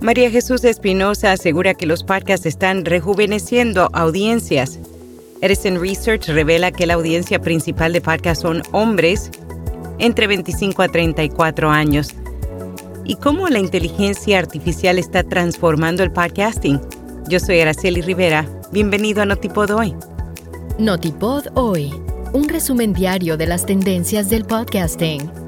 María Jesús Espinosa asegura que los podcasts están rejuveneciendo audiencias. Edison Research revela que la audiencia principal de podcasts son hombres entre 25 a 34 años. ¿Y cómo la inteligencia artificial está transformando el podcasting? Yo soy Araceli Rivera. Bienvenido a Notipod Hoy. Notipod Hoy, un resumen diario de las tendencias del podcasting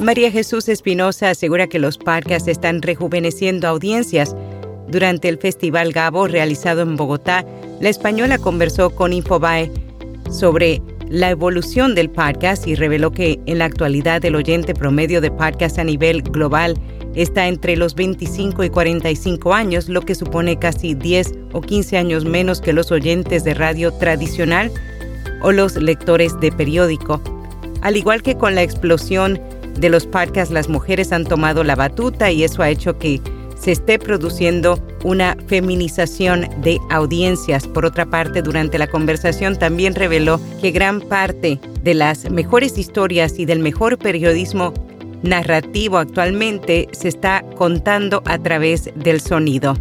María Jesús Espinosa asegura que los podcasts están rejuveneciendo audiencias. Durante el Festival Gabo realizado en Bogotá, la española conversó con Infobae sobre la evolución del podcast y reveló que en la actualidad el oyente promedio de podcast a nivel global está entre los 25 y 45 años, lo que supone casi 10 o 15 años menos que los oyentes de radio tradicional o los lectores de periódico. Al igual que con la explosión de los podcasts las mujeres han tomado la batuta y eso ha hecho que se esté produciendo una feminización de audiencias. Por otra parte, durante la conversación también reveló que gran parte de las mejores historias y del mejor periodismo narrativo actualmente se está contando a través del sonido.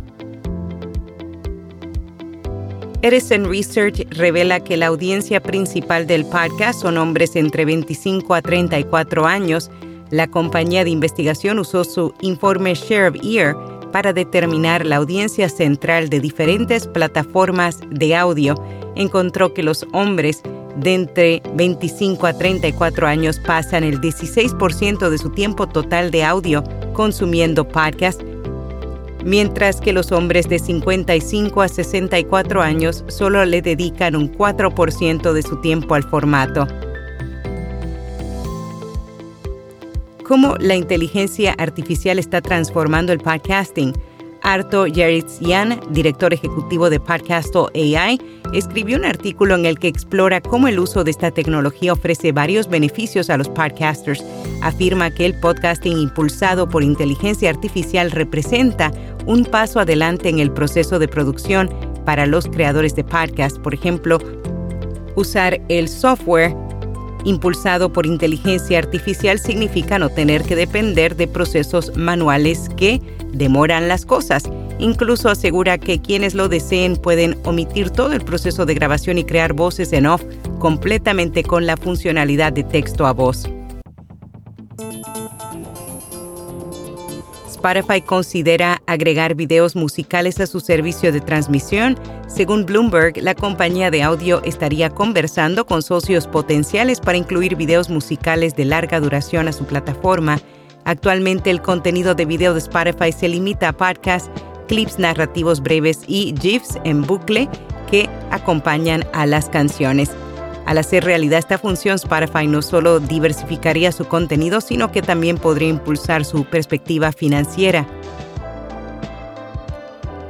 Edison Research revela que la audiencia principal del podcast son hombres entre 25 a 34 años la compañía de investigación usó su informe Share of Ear para determinar la audiencia central de diferentes plataformas de audio. Encontró que los hombres de entre 25 a 34 años pasan el 16% de su tiempo total de audio consumiendo podcast, mientras que los hombres de 55 a 64 años solo le dedican un 4% de su tiempo al formato. Cómo la inteligencia artificial está transformando el podcasting. Arto Yaritsian, director ejecutivo de Podcasto AI, escribió un artículo en el que explora cómo el uso de esta tecnología ofrece varios beneficios a los podcasters. Afirma que el podcasting impulsado por inteligencia artificial representa un paso adelante en el proceso de producción para los creadores de podcast. Por ejemplo, usar el software impulsado por inteligencia artificial significa no tener que depender de procesos manuales que demoran las cosas. Incluso asegura que quienes lo deseen pueden omitir todo el proceso de grabación y crear voces en off completamente con la funcionalidad de texto a voz. Spotify considera agregar videos musicales a su servicio de transmisión. Según Bloomberg, la compañía de audio estaría conversando con socios potenciales para incluir videos musicales de larga duración a su plataforma. Actualmente el contenido de video de Spotify se limita a podcasts, clips narrativos breves y GIFs en bucle que acompañan a las canciones. Al hacer realidad esta función, Spotify no solo diversificaría su contenido, sino que también podría impulsar su perspectiva financiera.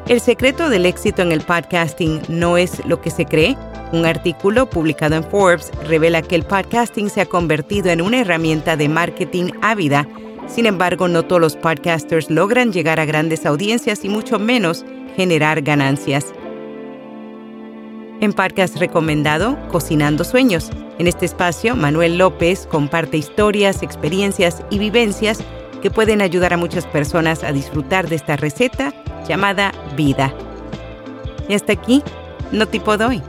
El secreto del éxito en el podcasting no es lo que se cree. Un artículo publicado en Forbes revela que el podcasting se ha convertido en una herramienta de marketing ávida. Sin embargo, no todos los podcasters logran llegar a grandes audiencias y mucho menos generar ganancias. En podcast recomendado, Cocinando Sueños. En este espacio, Manuel López comparte historias, experiencias y vivencias que pueden ayudar a muchas personas a disfrutar de esta receta llamada vida. Y hasta aquí, no tipo doy.